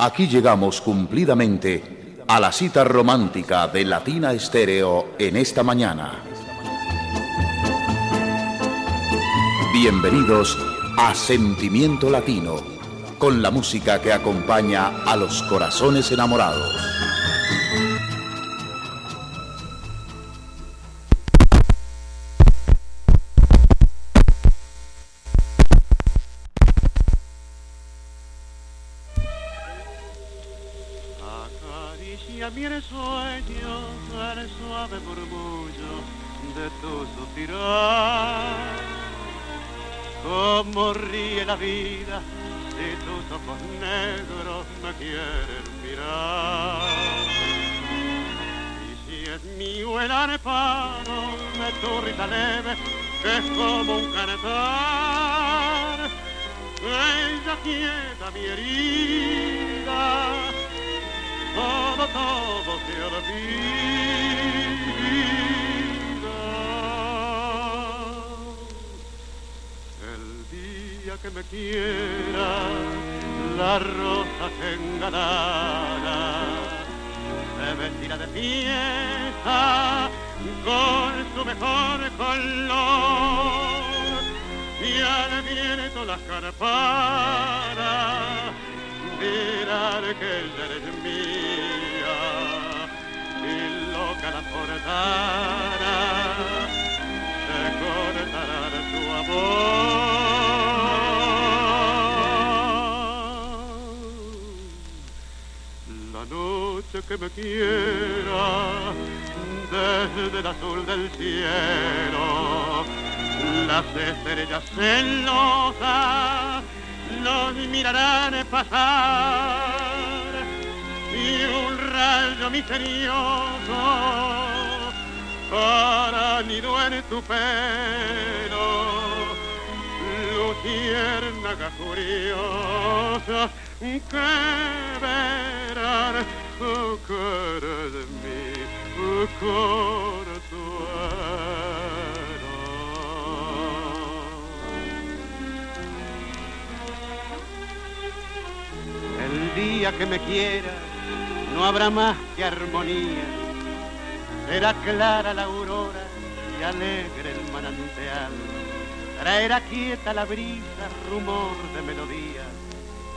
Aquí llegamos cumplidamente a la cita romántica de Latina Estéreo en esta mañana. Bienvenidos a Sentimiento Latino, con la música que acompaña a los corazones enamorados. Risa leve, es como un cantar. Ella quieta mi herida, todo, todo se olvida. El día que me quiera, la rosa se engalara, se vestirá de fiesta con su mejor color. Y al viento las carparas dirán que ella eres mía. Y loca la portara se cortará tu amor. La noche que me quiera desde el azul del cielo. Las estrellas celosas nos mirarán pasar y un rayo misterioso para nido en tu pelo. Luciérnaga curiosa que verán oh, cara El día que me quiera no habrá más que armonía. Será clara la aurora y alegre el manantial. Traerá quieta la brisa, rumor de melodía.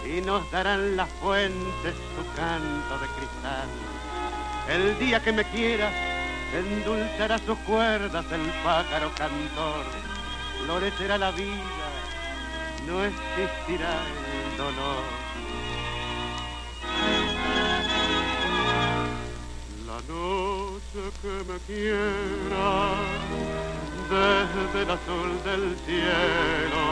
Y nos darán las fuentes su canto de cristal. El día que me quiera endulzará sus cuerdas el pájaro cantor. Florecerá la vida, no existirá el dolor. La noche que me quiera desde el azul del cielo,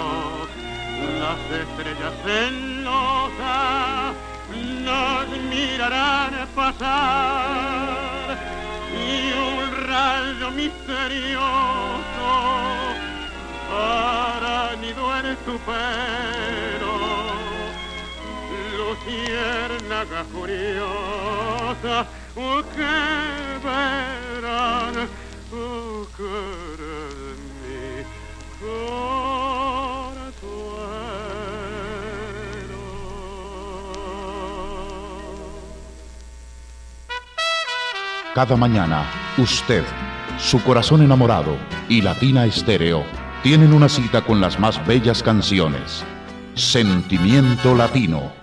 las estrellas celosas nos mirarán pasar y un rayo misterioso para nido en tu pelo. Luciérnaga curiosa oh, que verán oh, de mi Cada mañana, usted, su corazón enamorado y Latina Estéreo tienen una cita con las más bellas canciones. Sentimiento Latino.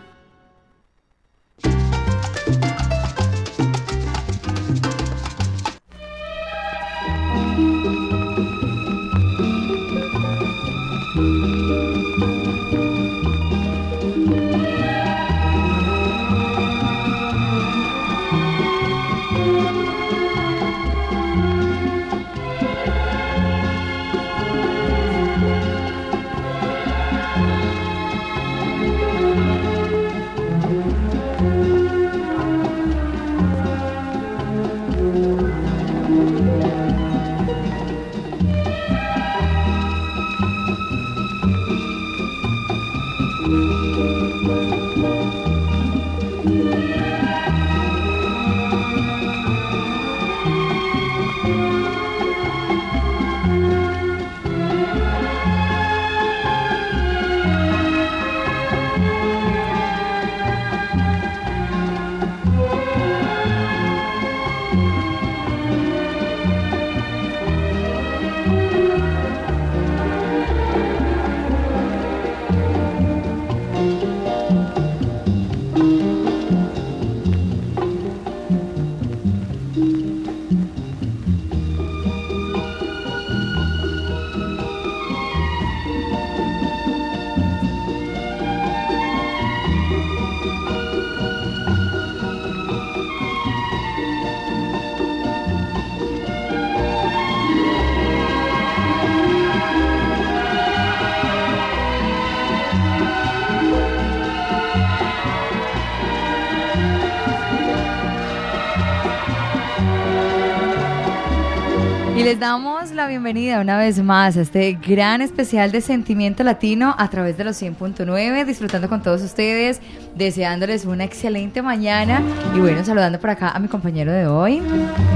Les damos la bienvenida una vez más a este gran especial de Sentimiento Latino a través de los 100.9, disfrutando con todos ustedes, deseándoles una excelente mañana y bueno, saludando por acá a mi compañero de hoy.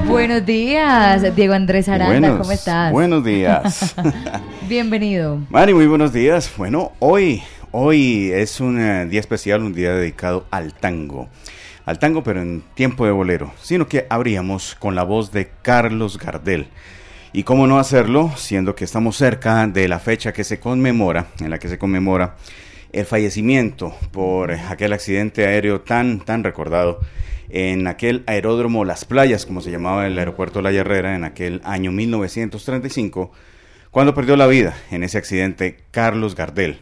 Buenos días, Diego Andrés Aranda, ¿cómo estás? Buenos días. Bienvenido. Mari, muy buenos días. Bueno, hoy, hoy es un eh, día especial, un día dedicado al tango al tango, pero en tiempo de bolero, sino que abríamos con la voz de Carlos Gardel. Y cómo no hacerlo, siendo que estamos cerca de la fecha que se conmemora, en la que se conmemora el fallecimiento por aquel accidente aéreo tan, tan recordado en aquel aeródromo Las Playas, como se llamaba el aeropuerto La Herrera, en aquel año 1935, cuando perdió la vida en ese accidente Carlos Gardel.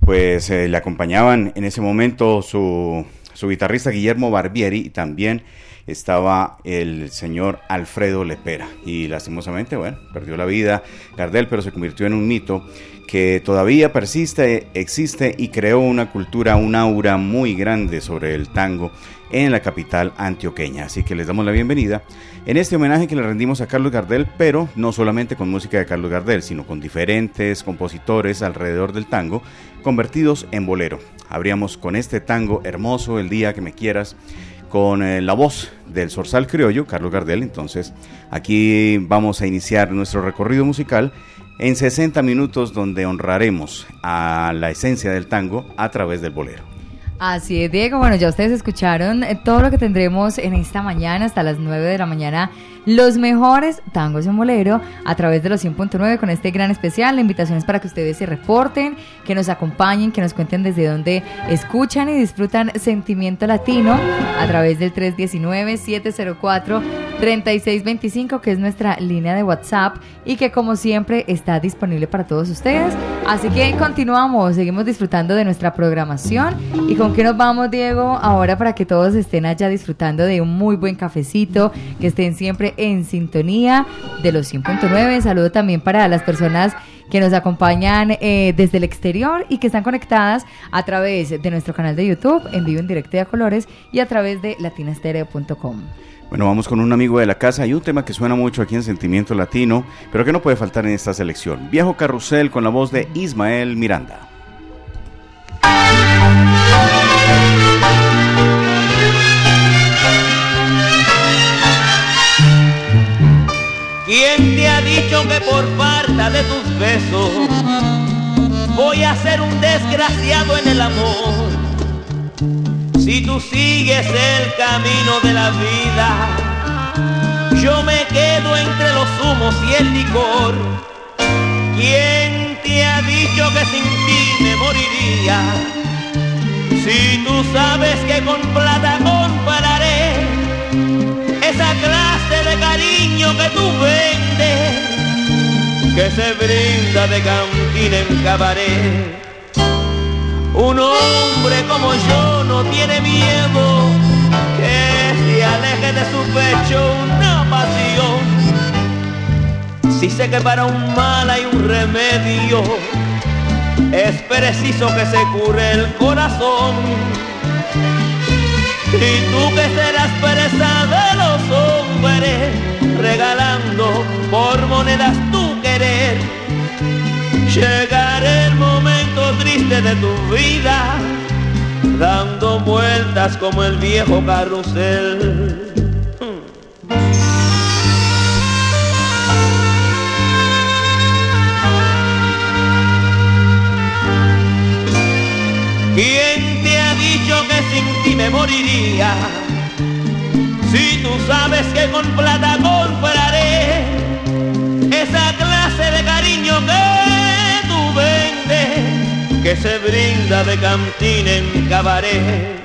Pues eh, le acompañaban en ese momento su su guitarrista Guillermo Barbieri y también estaba el señor Alfredo Lepera. Y lastimosamente, bueno, perdió la vida Gardel, pero se convirtió en un mito que todavía persiste, existe y creó una cultura, un aura muy grande sobre el tango en la capital antioqueña. Así que les damos la bienvenida en este homenaje que le rendimos a Carlos Gardel, pero no solamente con música de Carlos Gardel, sino con diferentes compositores alrededor del tango convertidos en bolero. Habríamos con este tango hermoso, El día que me quieras, con eh, la voz del Zorzal Criollo, Carlos Gardel. Entonces, aquí vamos a iniciar nuestro recorrido musical en 60 minutos donde honraremos a la esencia del tango a través del bolero. Así es, Diego. Bueno, ya ustedes escucharon eh, todo lo que tendremos en esta mañana hasta las 9 de la mañana los mejores tangos en bolero a través de los 100.9 con este gran especial. La invitación es para que ustedes se reporten, que nos acompañen, que nos cuenten desde dónde escuchan y disfrutan Sentimiento Latino a través del 319-704-3625, que es nuestra línea de WhatsApp y que como siempre está disponible para todos ustedes. Así que continuamos, seguimos disfrutando de nuestra programación. ¿Y con qué nos vamos, Diego? Ahora para que todos estén allá disfrutando de un muy buen cafecito, que estén siempre en sintonía de los 100.9. Saludo también para las personas que nos acompañan eh, desde el exterior y que están conectadas a través de nuestro canal de YouTube en vivo en directo y a colores y a través de latinastereo.com. Bueno, vamos con un amigo de la casa y un tema que suena mucho aquí en Sentimiento Latino, pero que no puede faltar en esta selección. Viejo Carrusel con la voz de Ismael Miranda. ¿Quién te ha dicho que por falta de tus besos voy a ser un desgraciado en el amor? Si tú sigues el camino de la vida, yo me quedo entre los humos y el licor. ¿Quién te ha dicho que sin ti me moriría? Si tú sabes que con plata compararé esa clase de cariño que tú vendes, que se brinda de cantina en cabaret. Un hombre como yo no tiene miedo que se aleje de su pecho una pasión. Si sé que para un mal hay un remedio, es preciso que se cure el corazón y tú que serás presa de los hombres, regalando por monedas tu querer. Llegará triste de tu vida, dando vueltas como el viejo carrusel. ¿Quién te ha dicho que sin ti me moriría? Si tú sabes que con plata compraré esa clase de cariño que que se brinda de cantina en cabaret.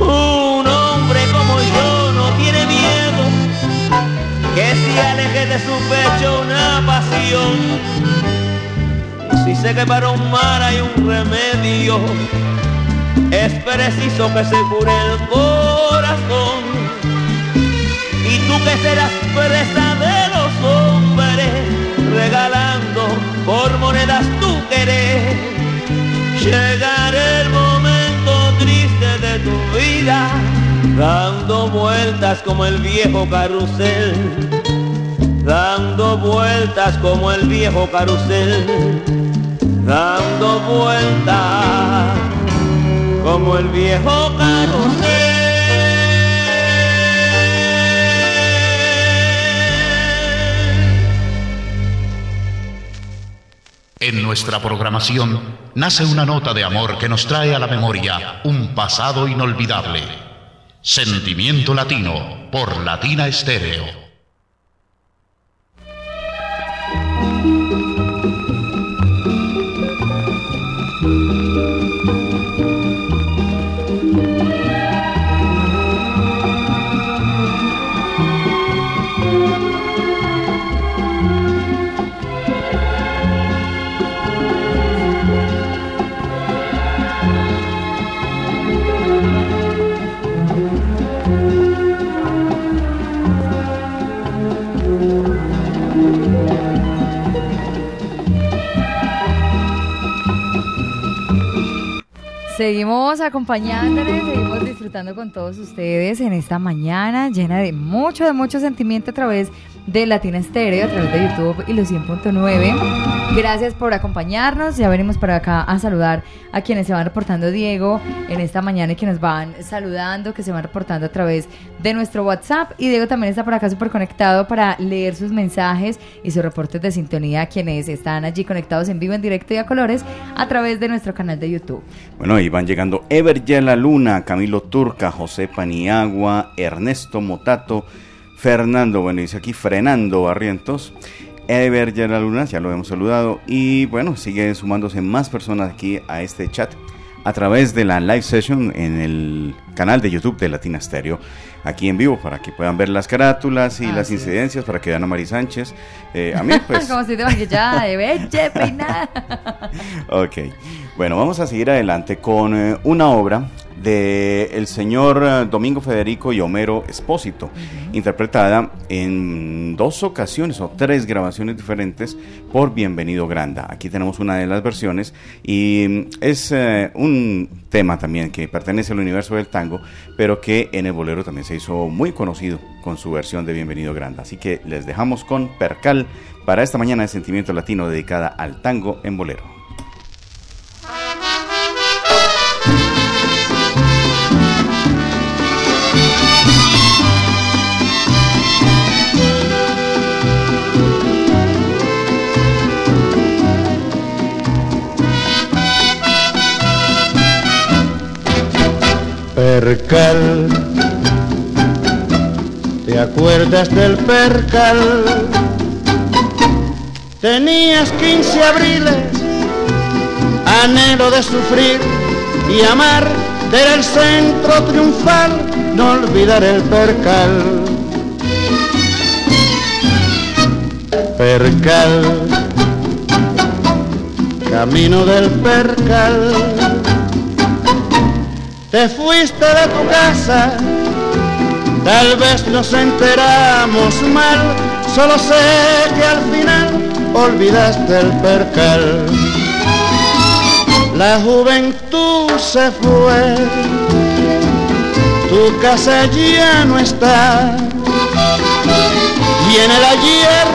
Un hombre como yo no tiene miedo que se aleje de su pecho una pasión si sé que para un mal hay un remedio, es preciso que se cure el corazón. Y tú que serás presa de los hombres, regalando por monedas tu querer, llegará el momento triste de tu vida, dando vueltas como el viejo carrusel dando vueltas como el viejo carusel, dando vueltas como el viejo carusel. En nuestra programación nace una nota de amor que nos trae a la memoria un pasado inolvidable. Sentimiento Latino por Latina Estéreo. Seguimos acompañándoles, seguimos disfrutando con todos ustedes en esta mañana llena de mucho, de mucho sentimiento a través de Latina Estéreo, a través de YouTube y los 100.9. Gracias por acompañarnos. Ya venimos para acá a saludar a quienes se van reportando, Diego, en esta mañana y que nos van saludando, que se van reportando a través de nuestro WhatsApp. Y Diego también está por acá súper conectado para leer sus mensajes y sus reportes de sintonía a quienes están allí conectados en vivo, en directo y a colores a través de nuestro canal de YouTube. Bueno, y van llegando Ever La Luna, Camilo Turca, José Paniagua, Ernesto Motato. Fernando, bueno, dice aquí frenando Barrientos. Ever la luna, ya lo hemos saludado. Y bueno, sigue sumándose más personas aquí a este chat a través de la live session en el canal de YouTube de Latina Stereo, aquí en vivo, para que puedan ver las carátulas y las incidencias, para que vean a Mari Sánchez. Eh, a mí, pues. Como si te ya de peinada. ok. Bueno, vamos a seguir adelante con eh, una obra de el señor eh, Domingo Federico y Homero Espósito, interpretada en dos ocasiones o tres grabaciones diferentes por Bienvenido Granda. Aquí tenemos una de las versiones y mm, es eh, un tema también que pertenece al universo del tango, pero que en el bolero también se hizo muy conocido con su versión de Bienvenido Granda. Así que les dejamos con Percal para esta mañana de Sentimiento Latino dedicada al tango en bolero. Percal, ¿te acuerdas del percal? Tenías 15 abriles, anhelo de sufrir y amar, era el centro triunfal, no olvidar el percal. Percal, camino del percal te fuiste de tu casa, tal vez nos enteramos mal, solo sé que al final olvidaste el percal. La juventud se fue, tu casa ya no está, y en el ayer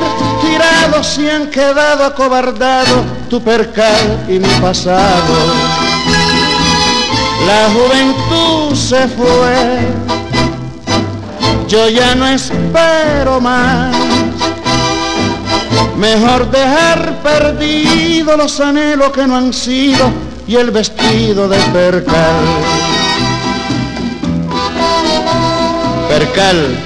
tirado se han quedado acobardados tu percal y mi pasado la juventud se fue, yo ya no espero más. Mejor dejar perdido los anhelos que no han sido y el vestido de percal. Percal,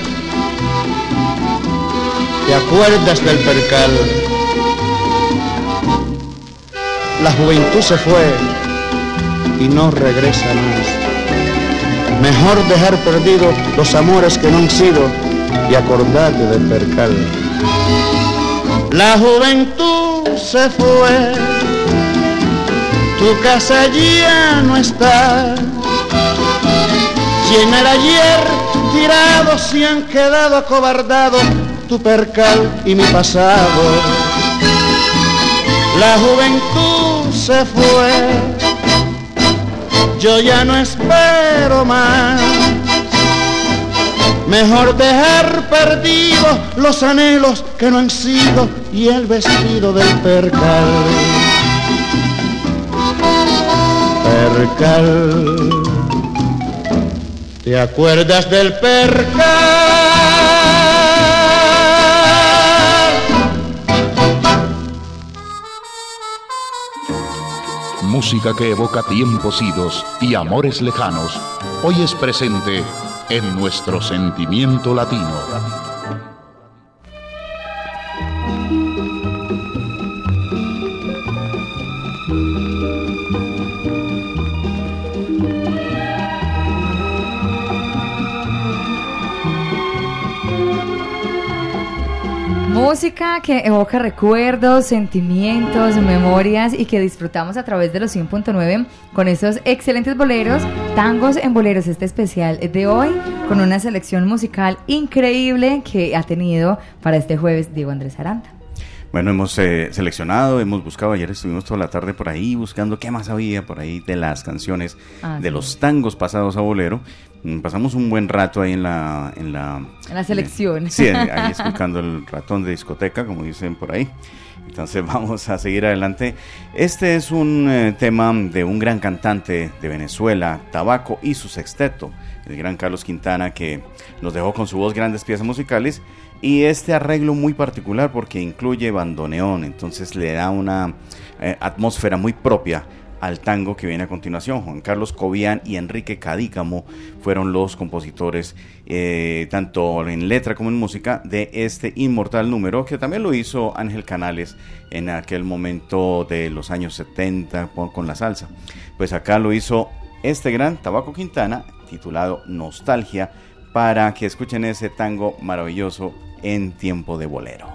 ¿te acuerdas del percal? La juventud se fue y no regresa más. Mejor dejar perdidos los amores que no han sido y acordarte del percal. La juventud se fue, tu casa ya no está. Y en el ayer tirados se han quedado acobardados tu percal y mi pasado. La juventud se fue yo ya no espero más. Mejor dejar perdidos los anhelos que no han sido y el vestido del percal. Percal. ¿Te acuerdas del percal? Música que evoca tiempos idos y amores lejanos, hoy es presente en nuestro sentimiento latino. Música que evoca recuerdos, sentimientos, memorias y que disfrutamos a través de los 100.9 con estos excelentes boleros, tangos en boleros, este especial de hoy, con una selección musical increíble que ha tenido para este jueves Diego Andrés Aranda. Bueno, hemos eh, seleccionado, hemos buscado, ayer estuvimos toda la tarde por ahí buscando qué más había por ahí de las canciones, Ah, de sí. los tangos pasados a bolero. Pasamos un buen rato ahí en la... En la, En la selección. Sí, ahí escuchando el ratón de discoteca, como dicen por ahí. Entonces vamos a seguir adelante. Este es un eh, tema de un gran cantante de Venezuela, Tabaco y su sexteto, el gran Carlos Quintana, que nos dejó con su voz grandes piezas musicales y este arreglo muy particular porque incluye bandoneón, entonces le da una eh, atmósfera muy propia al tango que viene a continuación. Juan Carlos Cobian y Enrique Cadícamo fueron los compositores, eh, tanto en letra como en música, de este inmortal número, que también lo hizo Ángel Canales en aquel momento de los años 70 con con la salsa. Pues acá lo hizo este gran Tabaco Quintana, titulado Nostalgia, para que escuchen ese tango maravilloso en tiempo de bolero.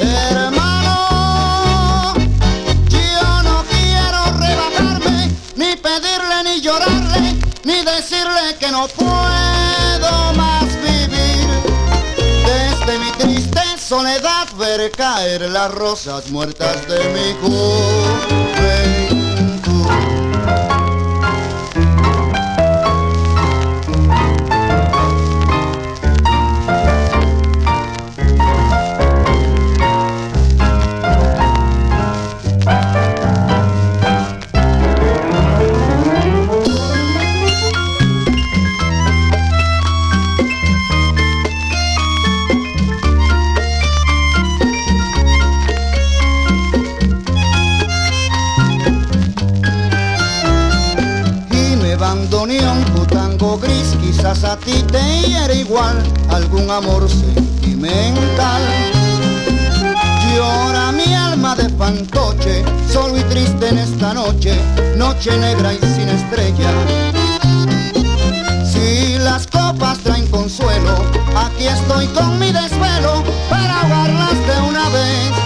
Hermano, yo no quiero rebajarme, ni pedirle, ni llorarle, ni decirle que no puedo más vivir. Desde mi triste soledad ver caer las rosas muertas de mi juventud. A ti te hiere igual algún amor sentimental. Llora mi alma de fantoche solo y triste en esta noche noche negra y sin estrella. Si las copas traen consuelo aquí estoy con mi desvelo para ahogarlas una vez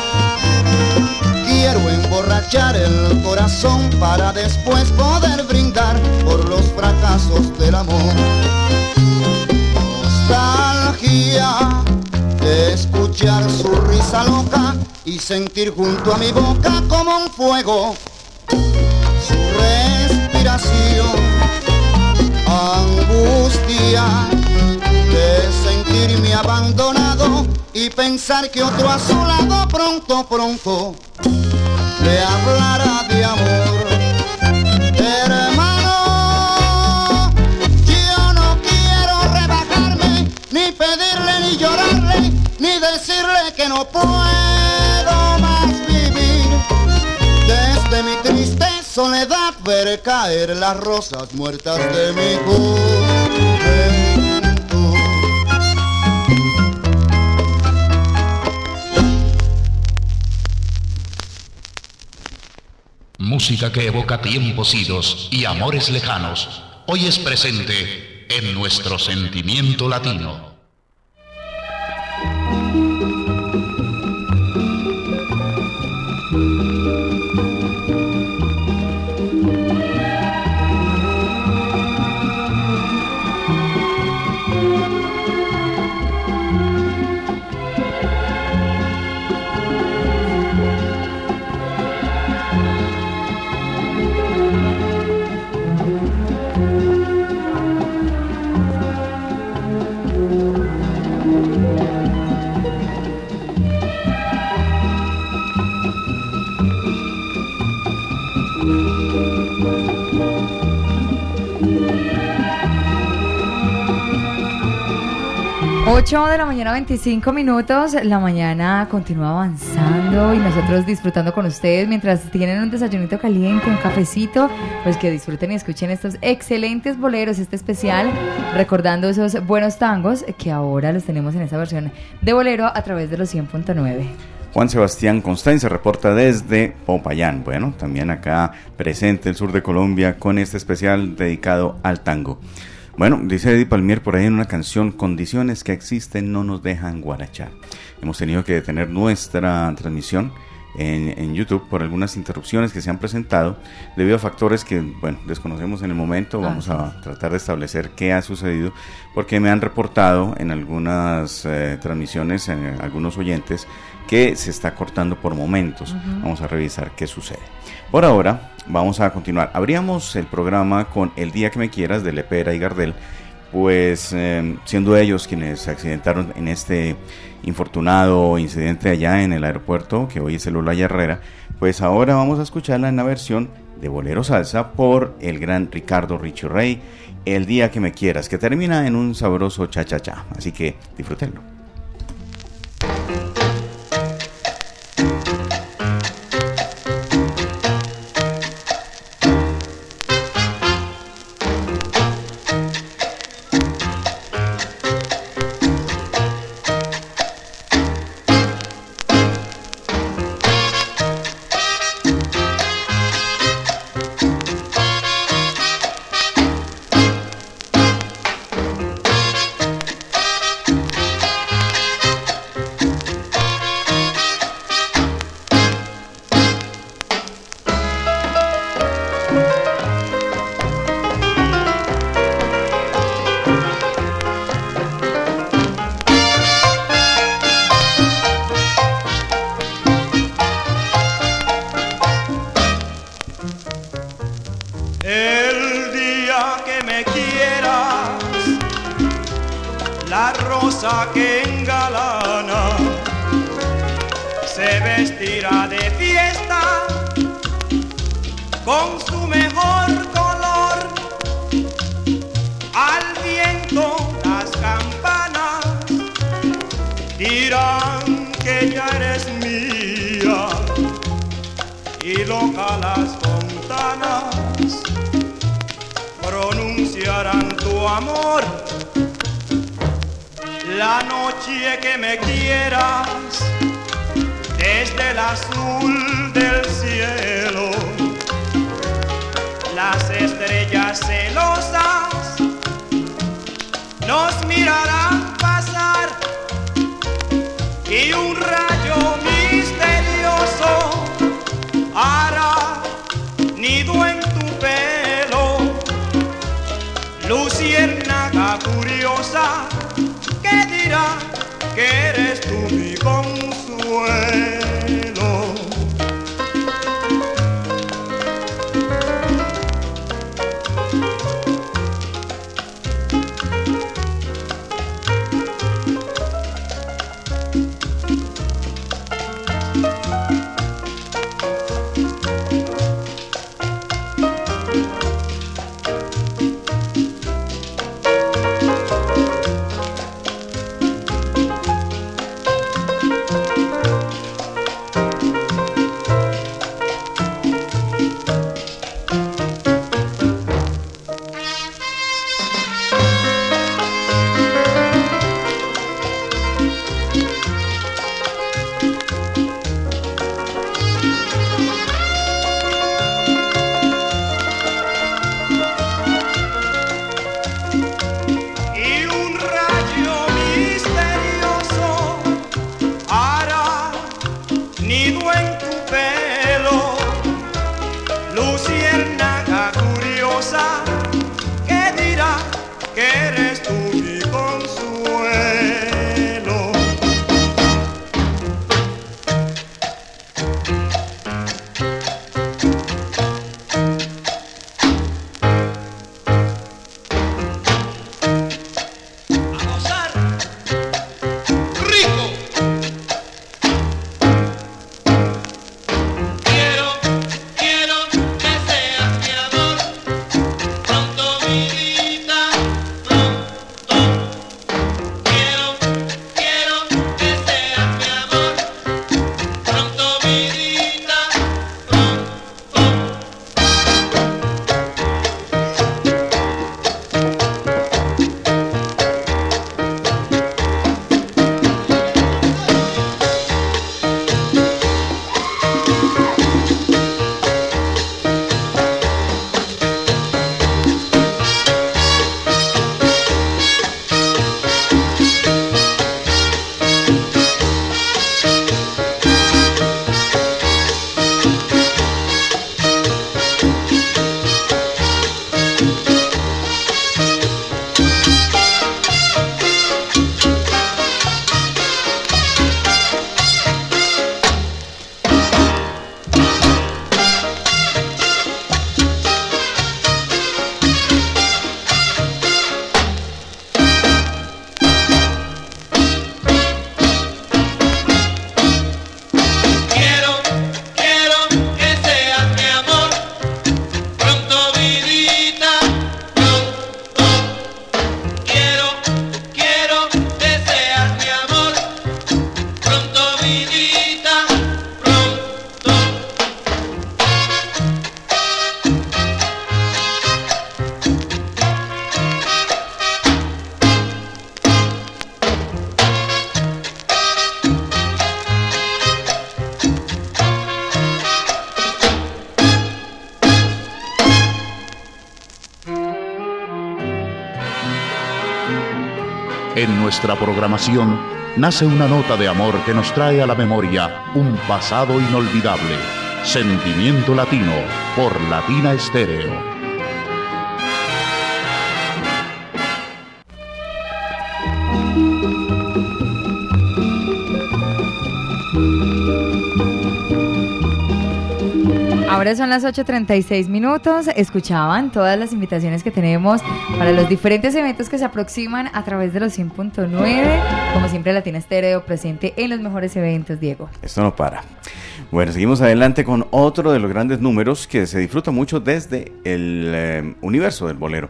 quiero emborrachar el corazón para después poder brindar por los fracasos del amor. Nostalgia de escuchar su risa loca y sentir junto a mi boca como un fuego su respiración. Angustia de sentirme abandonado y pensar que otro a su lado pronto, pronto le hablará de amor. Hermano, yo no quiero rebajarme, ni pedirle, ni llorarle, ni decirle que no puedo más vivir. Desde mi triste soledad ver caer las rosas muertas de mi juventud. Música que evoca tiempos idos y amores lejanos, hoy es presente en nuestro sentimiento latino. De la mañana, 25 minutos. La mañana continúa avanzando y nosotros disfrutando con ustedes mientras tienen un desayunito caliente, un cafecito. Pues que disfruten y escuchen estos excelentes boleros, este especial, recordando esos buenos tangos que ahora los tenemos en esta versión de bolero a través de los 100.9. Juan Sebastián Constanza reporta desde Popayán. Bueno, también acá presente el sur de Colombia con este especial dedicado al tango. Bueno, dice Eddie Palmier por ahí en una canción, condiciones que existen no nos dejan guarachar. Hemos tenido que detener nuestra transmisión en, YouTube por algunas interrupciones que se han presentado debido a factores que, bueno, desconocemos en el momento. Vamos a tratar de establecer qué ha sucedido porque me han reportado en algunas eh, transmisiones, en algunos oyentes, que se está cortando por momentos. Vamos a revisar qué sucede. Por ahora, vamos a continuar. Abríamos el programa con El Día que Me Quieras de Lepera y Gardel, pues em, siendo ellos quienes se accidentaron en este infortunado incidente allá en el aeropuerto, que hoy es el Lola Herrera, pues ahora vamos a escucharla en la versión de Bolero Salsa por el gran Ricardo Richo Rey, El Día que Me Quieras, que termina en un sabroso cha-cha-cha. Así que disfrútenlo. amor. La noche que me quieras, desde el azul del cielo, las estrellas celosas nos mirarán. Que eres tú mi consuelo. En nuestra programación nace una nota de amor que nos trae a la memoria un pasado inolvidable. Sentimiento Latino por Latina Estéreo. Ahora son las 8.36 minutos. Escuchaban todas las invitaciones que tenemos para los diferentes eventos que se aproximan a través de los 100.9. Como siempre, Latina Estéreo presente en los mejores eventos, Diego. Esto no para. Bueno, seguimos adelante con otro de los grandes números que se disfruta mucho desde el eh, universo del bolero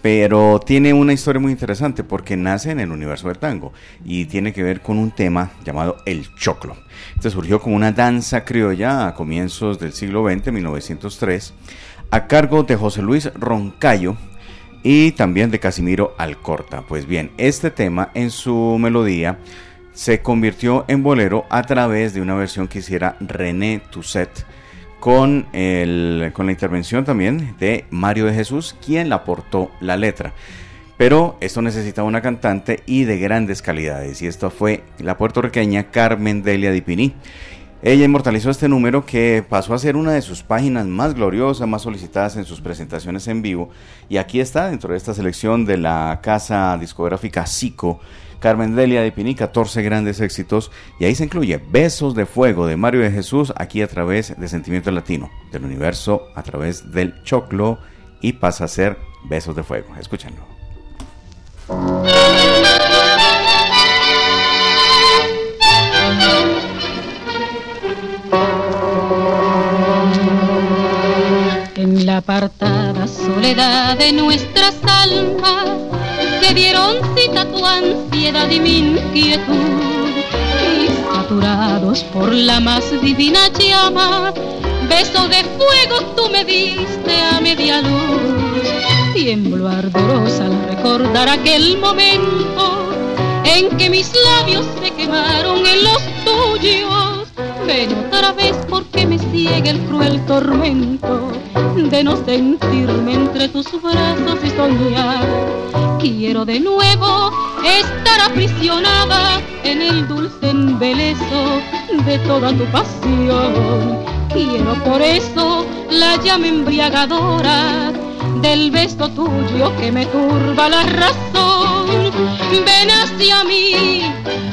pero tiene una historia muy interesante porque nace en el universo del tango y tiene que ver con un tema llamado el choclo. Este surgió como una danza criolla a comienzos del siglo XX, 1903, a cargo de José Luis Roncayo y también de Casimiro Alcorta. Pues bien, este tema en su melodía se convirtió en bolero a través de una versión que hiciera René Tousset con, el, con la intervención también de Mario de Jesús, quien le aportó la letra. Pero esto necesitaba una cantante y de grandes calidades, y esto fue la puertorriqueña Carmen Delia Dipini. Ella inmortalizó este número que pasó a ser una de sus páginas más gloriosas, más solicitadas en sus presentaciones en vivo, y aquí está dentro de esta selección de la casa discográfica Sico Carmen Delia de Pini, 14 grandes éxitos. Y ahí se incluye Besos de Fuego de Mario de Jesús, aquí a través de Sentimiento Latino, del universo a través del choclo y pasa a ser Besos de Fuego. Escúchenlo. En la apartada soledad de nuestras mi inquietud. Y saturados por la más divina llama, beso de fuego tú me diste a media luz. Tiemblo ardorosa al recordar aquel momento en que mis labios se quemaron en los tuyos. Ven otra vez porque me ciega el cruel tormento de no sentirme entre tus brazos y soñar. Quiero de nuevo estar aprisionada en el dulce embeleso de toda tu pasión. Quiero por eso la llama embriagadora del beso tuyo que me turba la razón. Ven hacia mí,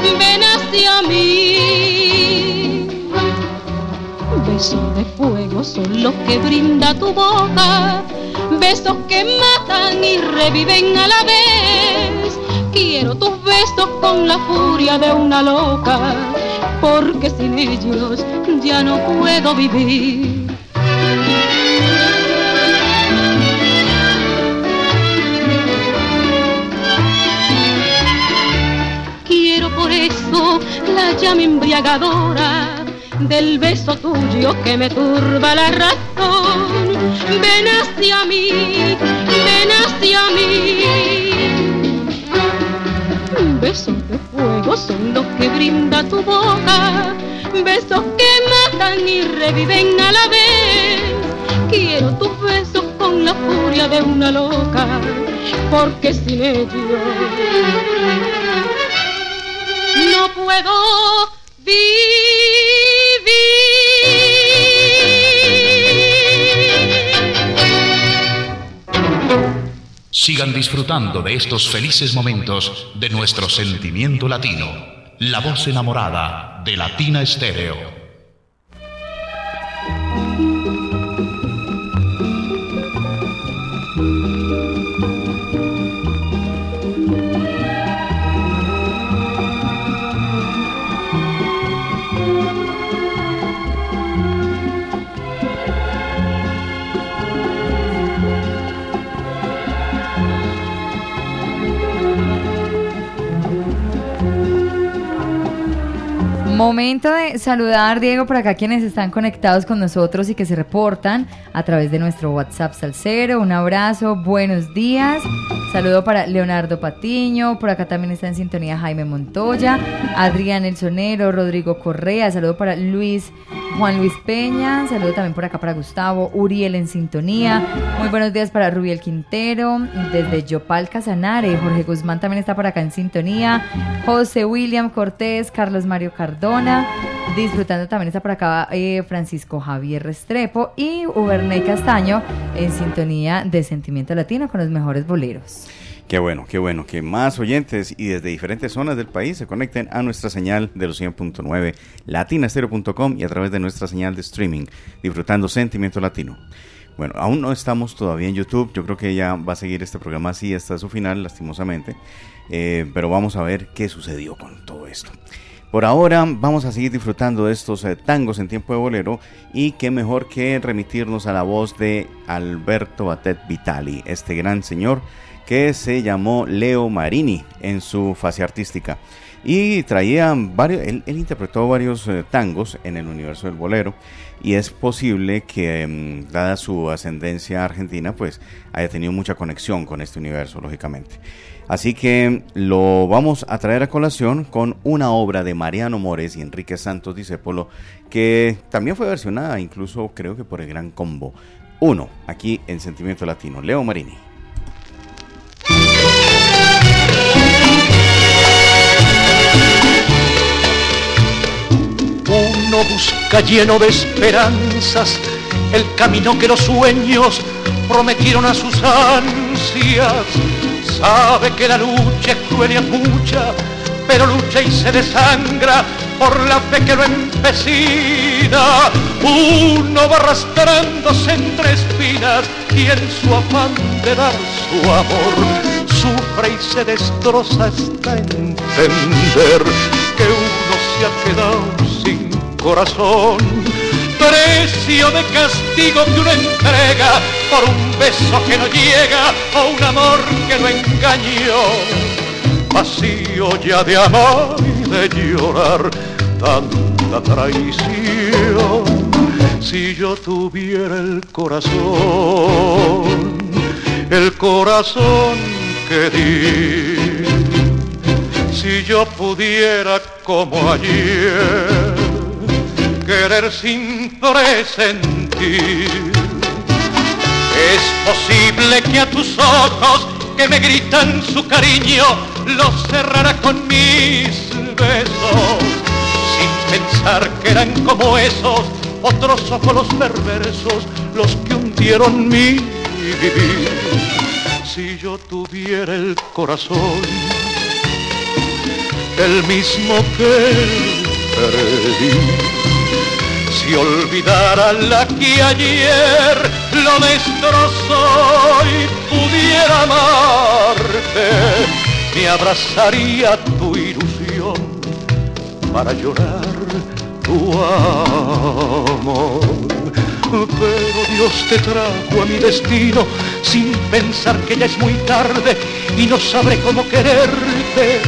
ven hacia mí. Besos de fuego son los que brinda tu boca, besos que matan y reviven a la vez. Quiero tus besos con la furia de una loca, porque sin ellos ya no puedo vivir. Quiero por eso la llama embriagadora del beso tuyo que me turba la razón. Ven hacia mí, ven hacia mí. Besos de fuego son los que brinda tu boca, besos que matan y reviven a la vez. Quiero tus besos con la furia de una loca, porque sin ellos no puedo Sigan disfrutando de estos felices momentos de nuestro sentimiento latino, la voz enamorada de Latina Estéreo. Momento de saludar, Diego, por acá quienes están conectados con nosotros y que se reportan a través de nuestro WhatsApp Salcero. Un abrazo, buenos días. Saludo para Leonardo Patiño, por acá también está en sintonía Jaime Montoya, Adrián El Sonero, Rodrigo Correa, saludo para Luis Juan Luis Peña, saludo también por acá para Gustavo, Uriel en sintonía, muy buenos días para Rubiel Quintero, desde Yopal Casanare, Jorge Guzmán también está por acá en sintonía, José William Cortés, Carlos Mario Cardona, disfrutando también está por acá eh, Francisco Javier Restrepo y Uberney Castaño en sintonía de Sentimiento Latino con los mejores boleros. Qué bueno, qué bueno, que más oyentes y desde diferentes zonas del país se conecten a nuestra señal de los 100.9 latinastereo.com y a través de nuestra señal de streaming, disfrutando Sentimiento Latino. Bueno, aún no estamos todavía en YouTube, yo creo que ya va a seguir este programa así hasta su final, lastimosamente, eh, pero vamos a ver qué sucedió con todo esto. Por ahora vamos a seguir disfrutando de estos eh, tangos en tiempo de bolero y qué mejor que remitirnos a la voz de Alberto Batet Vitali, este gran señor que se llamó Leo Marini en su fase artística. Y traía varios, él, interpretó varios eh, tangos en el universo del bolero y es posible que, mm, dada su ascendencia argentina, pues haya tenido mucha conexión con este universo, lógicamente. Así que lo vamos a traer a colación con una obra de Mariano Mores y Enrique Santos Discépolo, que también fue versionada, incluso creo que por el Gran Combo. Uno, aquí en Sentimiento Latino, Leo Marini. Uno busca lleno de esperanzas el camino que los sueños prometieron a sus ansias. Sabe que la lucha es cruel y mucha, pero lucha y se desangra por la fe que lo empecina. Uno va arrastrándose entre espinas y en su afán de dar su amor sufre y se destroza hasta entender que uno se ha quedado sin corazón. Precio de castigo que uno entrega por un beso que no llega o un amor que lo engañó. Vacío ya de amar y de llorar tanta traición. Si yo tuviera el corazón, el corazón que di, si yo pudiera como ayer querer sin presentir. Es posible que a tus ojos que me gritan su cariño los cerrara con mis besos, sin pensar que eran como esos otros ojos perversos los que hundieron mi vivir. Si yo tuviera el corazón, el mismo que perdí, si olvidara la que ayer lo destrozó y pudiera amarte, me abrazaría tu ilusión para llorar tu amor. Pero Dios te trajo a mi destino sin pensar que ya es muy tarde y no sabré cómo quererte.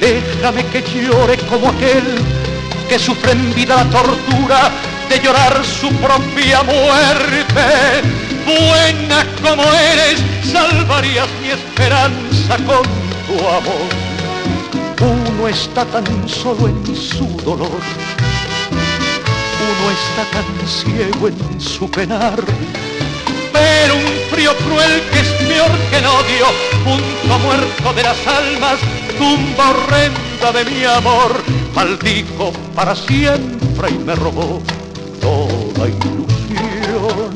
Déjame que llore como aquel que sufre en vida la tortura de llorar su propia muerte. Buena como eres, salvarías mi esperanza con tu amor. Uno está tan solo en su dolor, uno está tan ciego en su penar. Pero un frío cruel que es peor que el odio, punto muerto de las almas, tumba horrenda de mi amor, maldijo para siempre y me robó toda ilusión.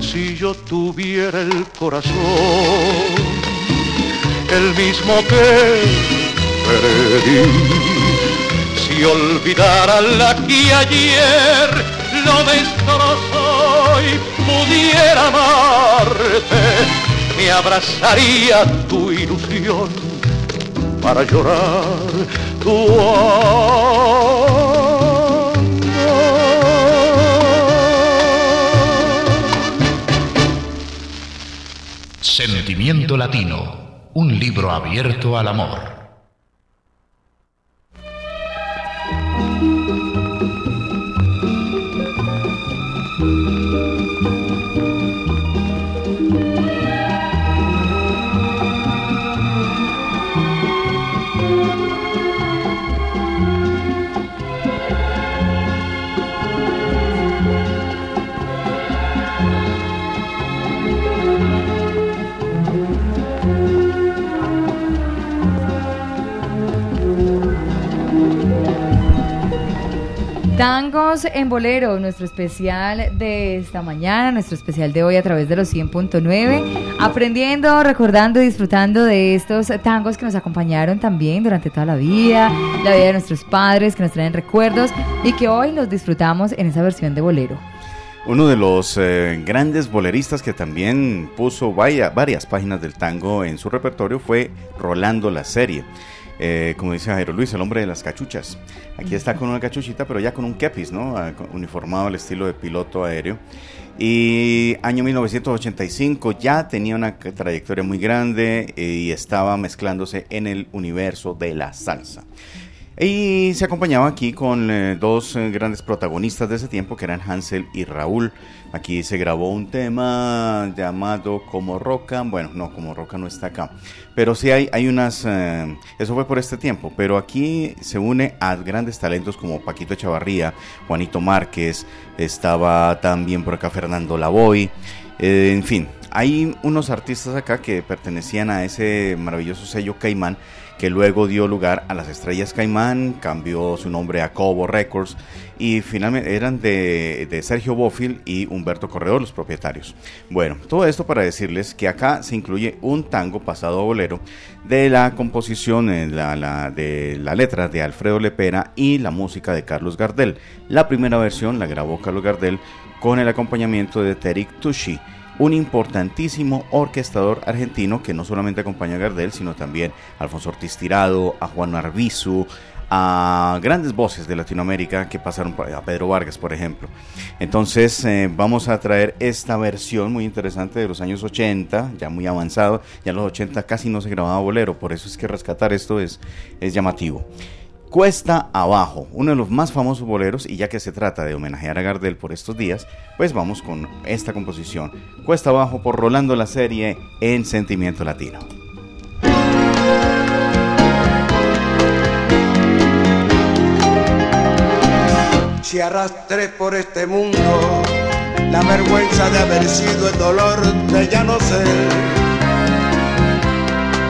Si yo tuviera el corazón, el mismo que perdí, si olvidara la que ayer lo destrozó y pudiera amarte, me abrazaría tu ilusión para llorar tu Sentimiento Latino, un libro abierto al amor. Tangos en Bolero, nuestro especial de esta mañana, nuestro especial de hoy a través de los 100.9, aprendiendo, recordando y disfrutando de estos tangos que nos acompañaron también durante toda la vida, la vida de nuestros padres, que nos traen recuerdos y que hoy los disfrutamos en esa versión de Bolero. Uno de los eh, grandes boleristas que también puso varias páginas del tango en su repertorio fue Rolando la Serie. Eh, como dice Jairo Luis, el hombre de las cachuchas. Aquí está con una cachuchita, pero ya con un kepis, ¿no? Ah, uniformado al estilo de piloto aéreo. Y año 1985 ya tenía una trayectoria muy grande eh, y estaba mezclándose en el universo de la salsa. Y se acompañaba aquí con eh, dos eh, grandes protagonistas de ese tiempo que eran Hansel y Raúl. Aquí se grabó un tema llamado Como Roca. Bueno, no, Como Roca no está acá. Pero sí hay, hay unas... Eh, eso fue por este tiempo. Pero aquí se une a grandes talentos como Paquito Chavarría, Juanito Márquez. Estaba también por acá Fernando Lavoy. en fin, hay unos artistas acá que pertenecían a ese maravilloso sello Caimán que luego dio lugar a las Estrellas Caimán, cambió su nombre a Cobo Records y finalmente eran de, Sergio Bofil y Humberto Corredor los propietarios. Bueno, todo esto para decirles que acá se incluye un tango pasado a bolero de la composición de la, de la letra de Alfredo Lepera y la música de Carlos Gardel. La primera versión la grabó Carlos Gardel con el acompañamiento de Terik Tushi un importantísimo orquestador argentino que no solamente acompaña a Gardel, sino también a Alfonso Ortiz Tirado, a Juan Arbizu, a grandes voces de Latinoamérica que pasaron a Pedro Vargas, por ejemplo. Entonces eh, vamos a traer esta versión muy interesante de los años 80, ya muy avanzado, ya en los 80 casi no se grababa bolero, por eso es que rescatar esto es, es llamativo. Cuesta Abajo, uno de los más famosos boleros, y ya que se trata de homenajear a Gardel por estos días, pues vamos con esta composición. Cuesta Abajo por Rolando la serie en Sentimiento Latino. Si arrastré por este mundo la vergüenza de haber sido el dolor de ya no ser,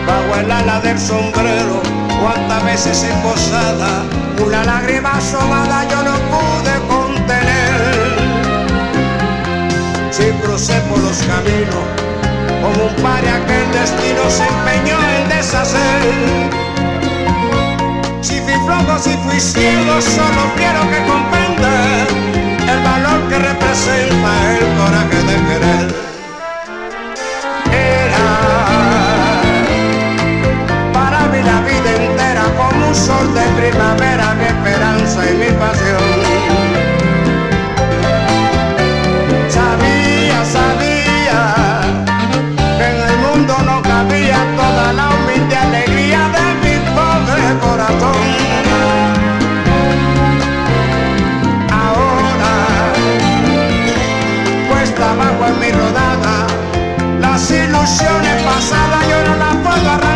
bajo el ala del sombrero cuántas veces en posada una lágrima asomada yo no pude contener. Si crucé por los caminos como un paria que el destino se empeñó en deshacer. Si fui flojo, si fui ciego, solo quiero que comprenda el valor que representa el coraje de querer. Un sol de primavera, mi esperanza y mi pasión. Sabía, sabía que en el mundo no cabía toda la humilde alegría de mi pobre corazón. Ahora, cuesta abajo en mi rodada, las ilusiones pasadas yo no las puedo arrancar.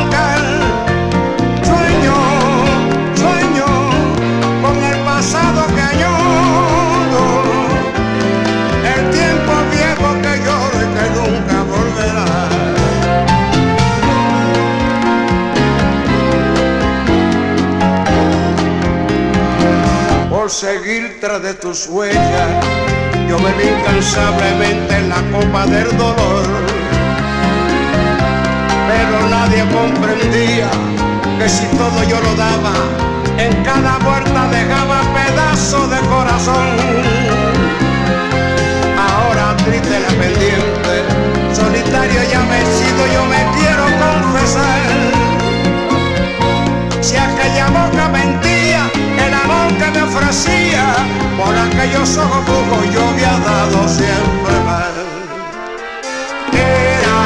Seguir tras de tus huellas. Yo bebí incansablemente en la copa del dolor. Pero nadie comprendía que si todo yo lo daba, en cada puerta dejaba pedazos de corazón. Ahora triste la pendiente, solitario ya me sido, yo me quiero confesar. Si aquella boca mentía, por aquellos ojos brujos yo había dado siempre mal. Era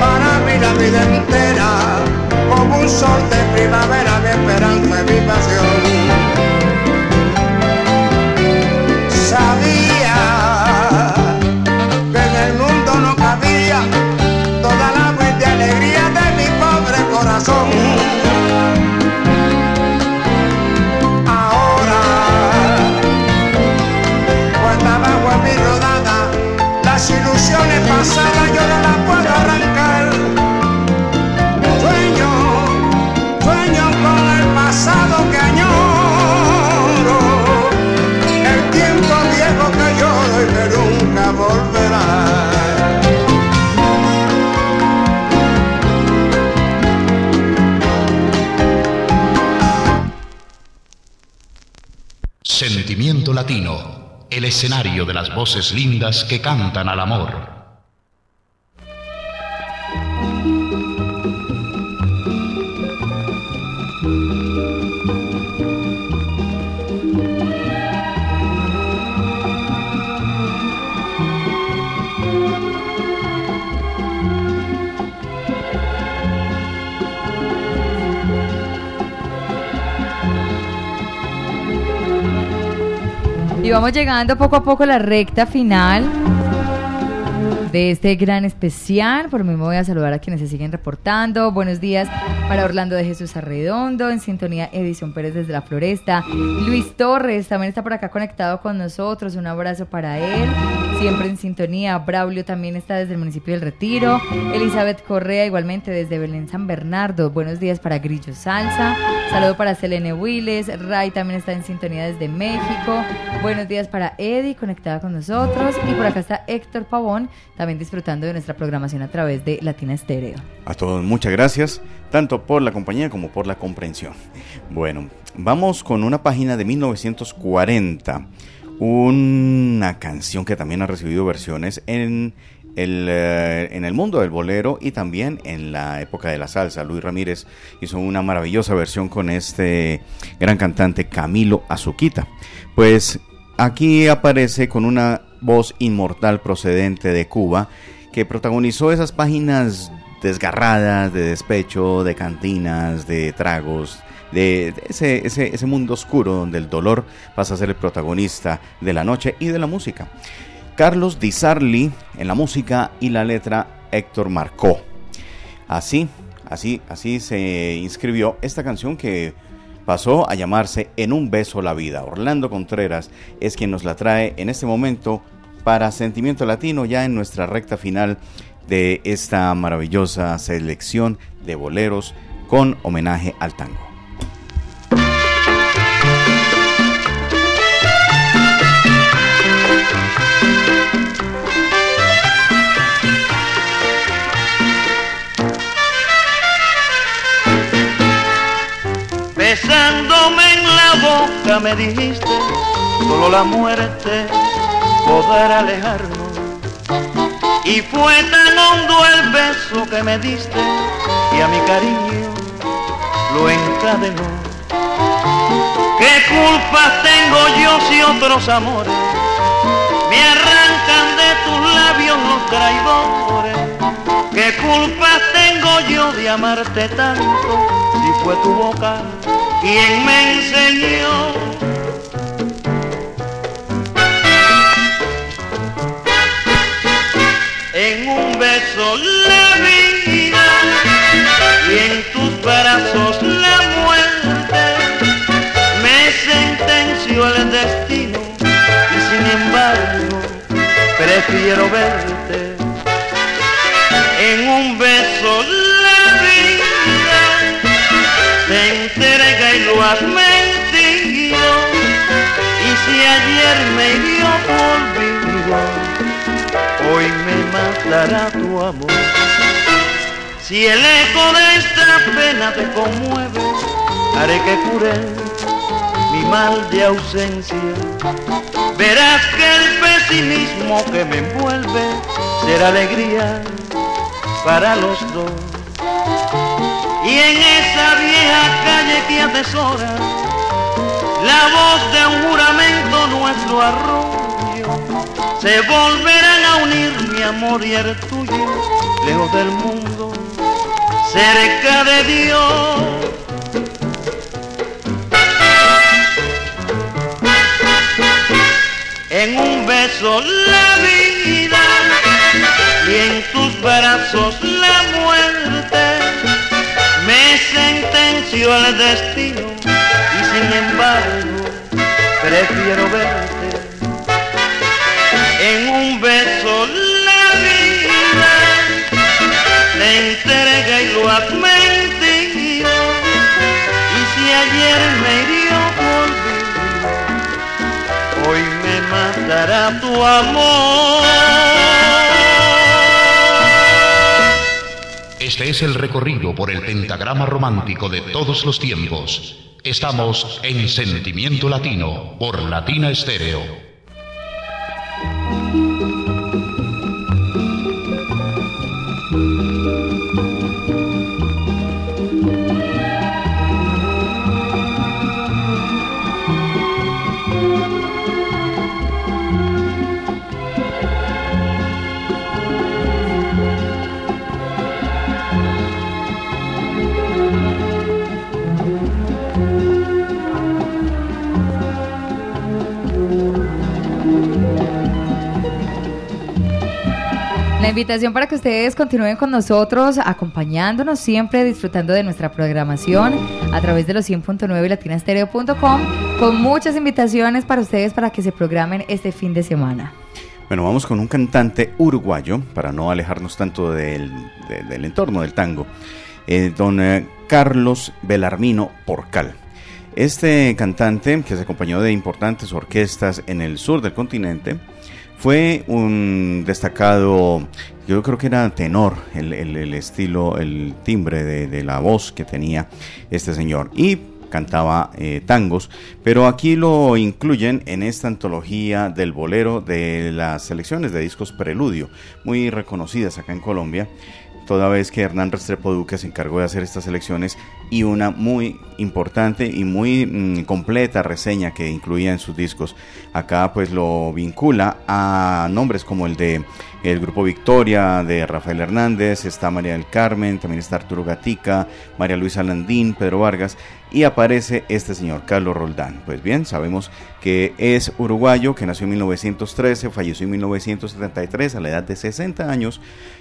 para mí la vida entera, como un sol de primavera, mi esperanza y mi pasión. Sentimiento Latino, el escenario de las voces lindas que cantan al amor. Vamos llegando poco a poco a la recta final de este gran especial. Por mí me voy a saludar a quienes se siguen reportando. Buenos días para Orlando de Jesús Arredondo, en sintonía Edición Pérez desde la Floresta. Luis Torres también está por acá conectado con nosotros. Un abrazo para él. Siempre en sintonía. Braulio también está desde el municipio del Retiro. Elizabeth Correa igualmente desde Belén San Bernardo. Buenos días para Grillo Salsa. Saludo para Selene Willes. Ray también está en sintonía desde México. Buenos días para Eddie, conectada con nosotros. Y por acá está Héctor Pavón, disfrutando de nuestra programación a través de Latina Estéreo. A todos muchas gracias, tanto por la compañía como por la comprensión. Bueno, vamos con una página de 1940, una canción que también ha recibido versiones en el, eh, en el mundo del bolero y también en la época de la salsa. Luis Ramírez hizo una maravillosa versión con este gran cantante Camilo Azuquita. Pues aquí aparece con una voz inmortal procedente de Cuba que protagonizó esas páginas desgarradas de despecho, de cantinas, de tragos, de, ese, ese, ese mundo oscuro donde el dolor pasa a ser el protagonista de la noche y de la música. Carlos Di Sarli en la música y la letra Héctor Marcó. Así, así, así se inscribió esta canción que pasó a llamarse En un beso la vida. Orlando Contreras es quien nos la trae en este momento para Sentimiento Latino ya en nuestra recta final de esta maravillosa selección de boleros con homenaje al tango. Besándome en la boca me dijiste, solo la muerte podrá alejarnos. Y fue tan hondo el beso que me diste y a mi cariño lo encadenó. ¿Qué culpa tengo yo si otros amores me arrancan de tus labios los traidores? ¿Qué culpa tengo yo de amarte tanto si fue tu boca quien me enseñó? En un beso la vida y en tus brazos la muerte me sentenció el destino y sin embargo prefiero verte lo has mentido. Y si ayer me dio por hoy me matará tu amor. Si el eco de esta pena te conmueve haré que cure mi mal de ausencia. Verás que el pesimismo que me envuelve será alegría para los dos. Y en esa vieja calle que atesora la voz de un juramento nuestro arroyo, se volverán a unir mi amor y el tuyo, lejos del mundo, cerca de Dios. En un beso la vida y en tus brazos la muerte sentenció el destino y sin embargo prefiero verte en un beso la vida te entrega y lo has mentido y si ayer me hirió por vivir hoy me matará tu amor Este es el recorrido por el pentagrama romántico de todos los tiempos. Estamos en Sentimiento Latino por Latina Estéreo. Invitación para que ustedes continúen con nosotros, acompañándonos siempre, disfrutando de nuestra programación a través de los 100.9 latinastereo.com, con muchas invitaciones para ustedes para que se programen este fin de semana. Bueno, vamos con un cantante uruguayo, para no alejarnos tanto del, de- del entorno del tango, eh, don eh, Carlos Belarmino Porcal. Este cantante, que se acompañó de importantes orquestas en el sur del continente, fue un destacado, yo creo que era tenor, el, estilo, el timbre de, de la voz que tenía este señor. Y cantaba eh, tangos, pero aquí lo incluyen en esta antología del bolero de las selecciones de discos Preludio, muy reconocidas acá en Colombia, toda vez que Hernán Restrepo Duque se encargó de hacer estas selecciones y una muy importante y muy mm, completa reseña que incluía en sus discos. Acá pues lo vincula a nombres como el de el grupo Victoria de Rafael Hernández, está María del Carmen, también está Arturo Gatica, María Luisa Landín, Pedro Vargas y aparece este señor Carlos Roldán. Pues bien, sabemos que es uruguayo, que nació en 1913, falleció en 1973 a la edad de 60 años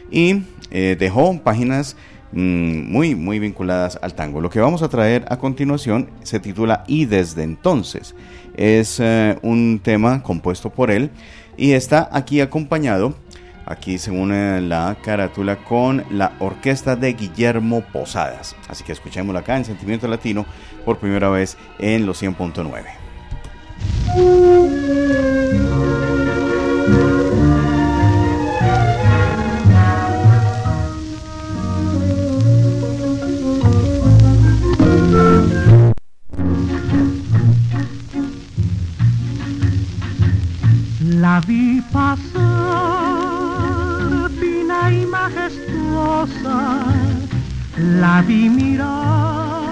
y eh, dejó páginas mm, muy, muy vinculadas al tango. Lo que vamos a traer a continuación se titula Y desde entonces. Es eh, un tema compuesto por él y está aquí acompañado, aquí según la carátula, con la orquesta de Guillermo Posadas. Así que escuchémosla acá en Sentimiento Latino por primera vez en los 100.9. La vi pasar y majestuosa, la vi mirar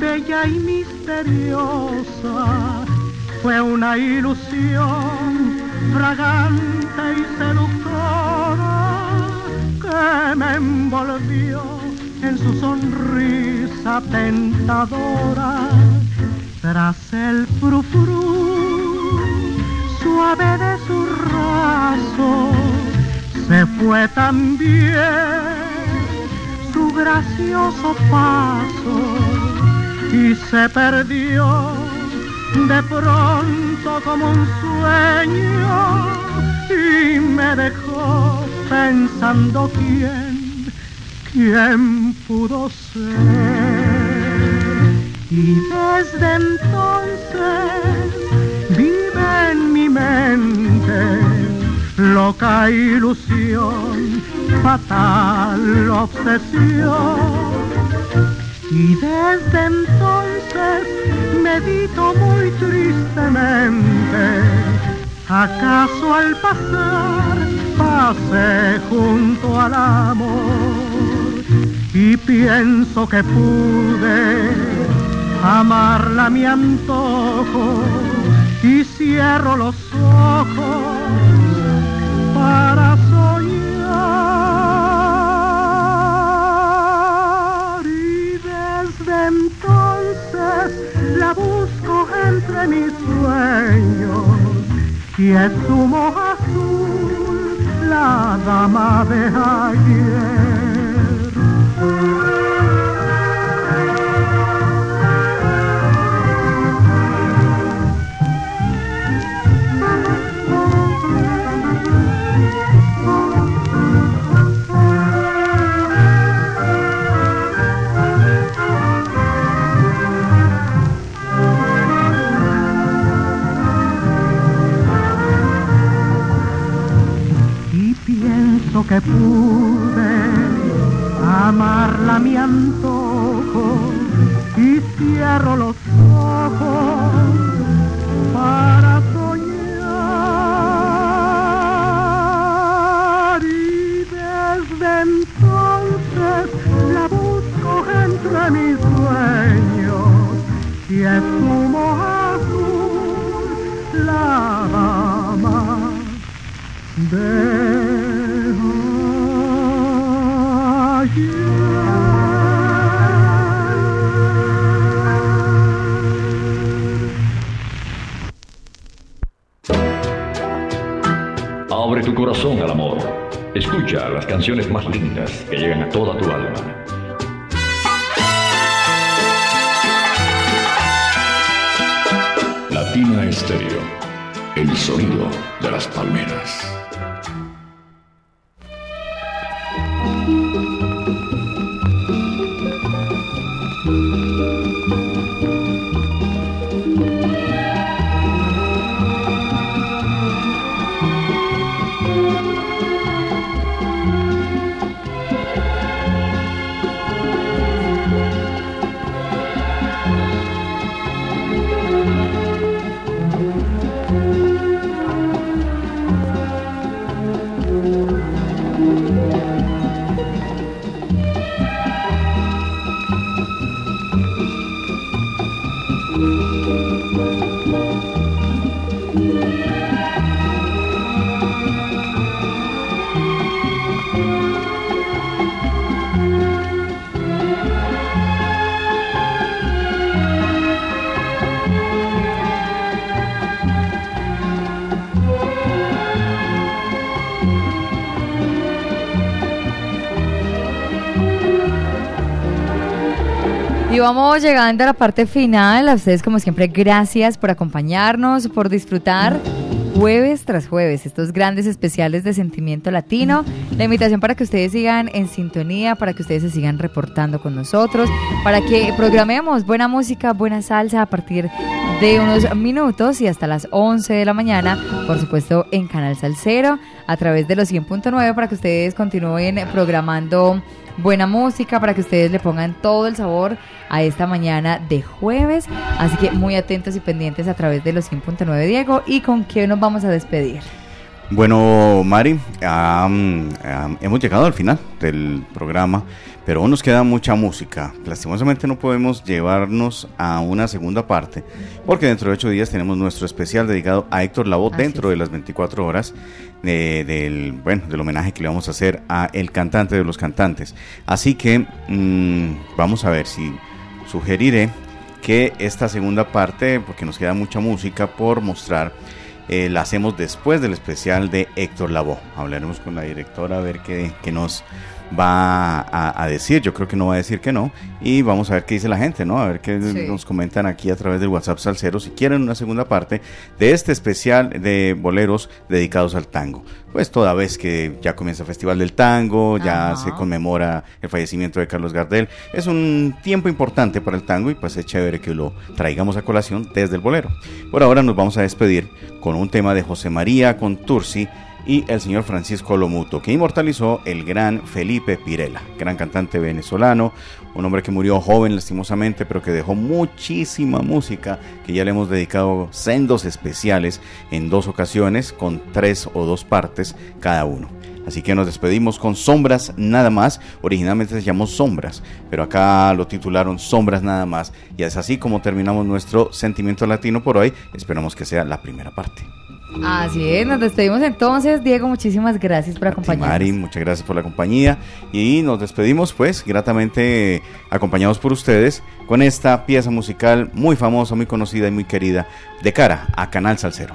bella y misteriosa, fue una ilusión fragante y seductora que me envolvió en su sonrisa tentadora. Tras el frufru suave de su raso se fue también su gracioso paso y se perdió de pronto como un sueño y me dejó pensando quién, quién pudo ser. Y desde entonces vive en mi mente loca ilusión, fatal obsesión. Y desde entonces medito muy tristemente, acaso al pasar pasé junto al amor y pienso que pude amarla a mi antojo. Y cierro los ojos para soñar y desde entonces la busco entre mis sueños y es su moja azul la dama de ayer. Que pude amarla mi antojo y cierro los ojos para soñar. Y desde entonces la busco entre mis sueños y es humo azul la dama de Abre tu corazón al amor. Escucha las canciones más lindas que llegan a toda tu alma. Latina Estéreo. El sonido de las palmeras. Y vamos llegando a la parte final. A ustedes, como siempre, gracias por acompañarnos, por disfrutar jueves tras jueves estos grandes especiales de sentimiento latino. La invitación para que ustedes sigan en sintonía, para que ustedes se sigan reportando con nosotros, para que programemos buena música, buena salsa a partir de unos minutos y hasta las 11 de la mañana, por supuesto en Canal Salcero, a través de los 100.9 para que ustedes continúen programando buena música para que ustedes le pongan todo el sabor a esta mañana de jueves. Así que muy atentos y pendientes a través de los 100.9 Diego. ¿Y con qué nos vamos a despedir? Bueno, Mari, am, hemos llegado al final del programa, pero aún nos queda mucha música. Lastimosamente no podemos llevarnos a una segunda parte, porque dentro de ocho días tenemos nuestro especial dedicado a Héctor Lavoe dentro de las 24 horas eh, del, bueno, del homenaje que le vamos a hacer a el cantante de los cantantes. Así que mm, vamos a ver si sugeriré que esta segunda parte, porque nos queda mucha música por mostrar, eh, la hacemos después del especial de Héctor Lavoe. Hablaremos con la directora a ver qué, qué nos va a, a decir. Yo creo que no va a decir que no. Y vamos a ver qué dice la gente, ¿no? A ver qué Sí. nos comentan aquí a través del WhatsApp Salcero si quieren una segunda parte de este especial de boleros dedicados al tango. Pues toda vez que ya comienza el Festival del Tango, ya Ajá. se conmemora el fallecimiento de Carlos Gardel, es un tiempo importante para el tango y pues es chévere que lo traigamos a colación desde el bolero. Por ahora nos vamos a despedir con un tema de José María Contursi y el señor Francisco Lomuto, que inmortalizó el gran Felipe Pirela, gran cantante venezolano, un hombre que murió joven lastimosamente, pero que dejó muchísima música, que ya le hemos dedicado sendos especiales en dos ocasiones, con tres o dos partes cada uno. Así que nos despedimos con Sombras nada más. Originalmente se llamó Sombras, pero acá lo titularon Sombras nada más. Y es así como terminamos nuestro sentimiento latino por hoy. Esperamos que sea la primera parte. Así es, nos despedimos entonces. Diego, muchísimas gracias por acompañarnos. Mari, muchas gracias por la compañía. Y nos despedimos, pues, gratamente acompañados por ustedes con esta pieza musical muy famosa, muy conocida y muy querida de cara a Canal Salcero.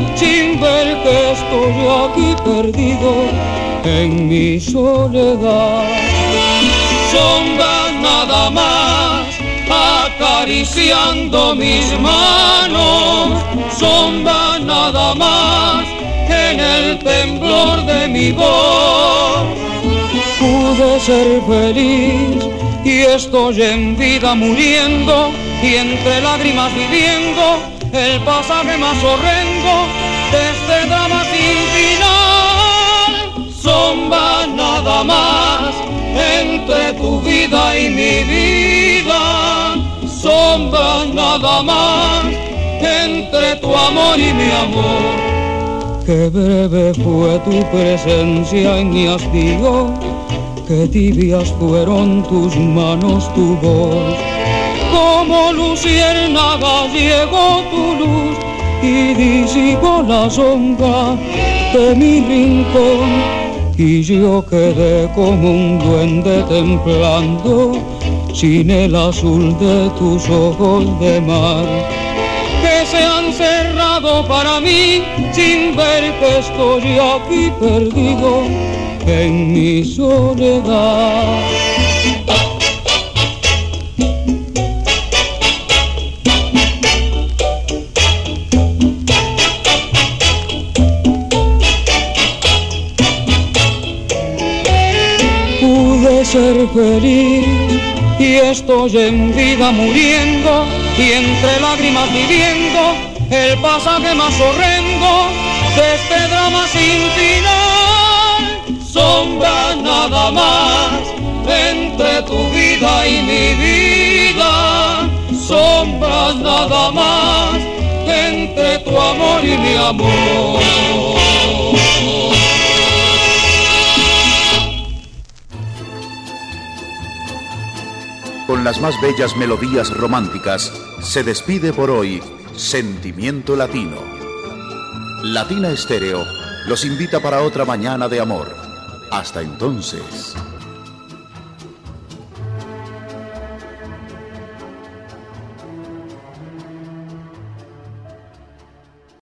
ver que estoy aquí perdido en mi soledad. Sombras nada más acariciando mis manos, sombra nada más en el temblor de mi voz. Pude ser feliz y estoy en vida muriendo y entre lágrimas viviendo el pasaje más horrendo de este drama sin final. Sombra nada más entre tu vida y mi vida. Sombra nada más entre tu amor y mi amor. Qué breve fue tu presencia en mi hastío, qué tibias fueron tus manos, tu voz. Como luciérnaga llegó tu luz y disipó la sombra de mi rincón. Y yo quedé como un duende templando sin el azul de tus ojos de mar se han cerrado para mí sin ver que estoy aquí perdido en mi soledad. Ser feliz y estoy en vida muriendo y entre lágrimas viviendo el pasaje más horrendo de este drama sin final. Sombra nada más entre tu vida y mi vida. Sombra nada más entre tu amor y mi amor. Con las más bellas melodías románticas, se despide por hoy Sentimiento Latino. Latina Estéreo los invita para otra mañana de amor. Hasta entonces.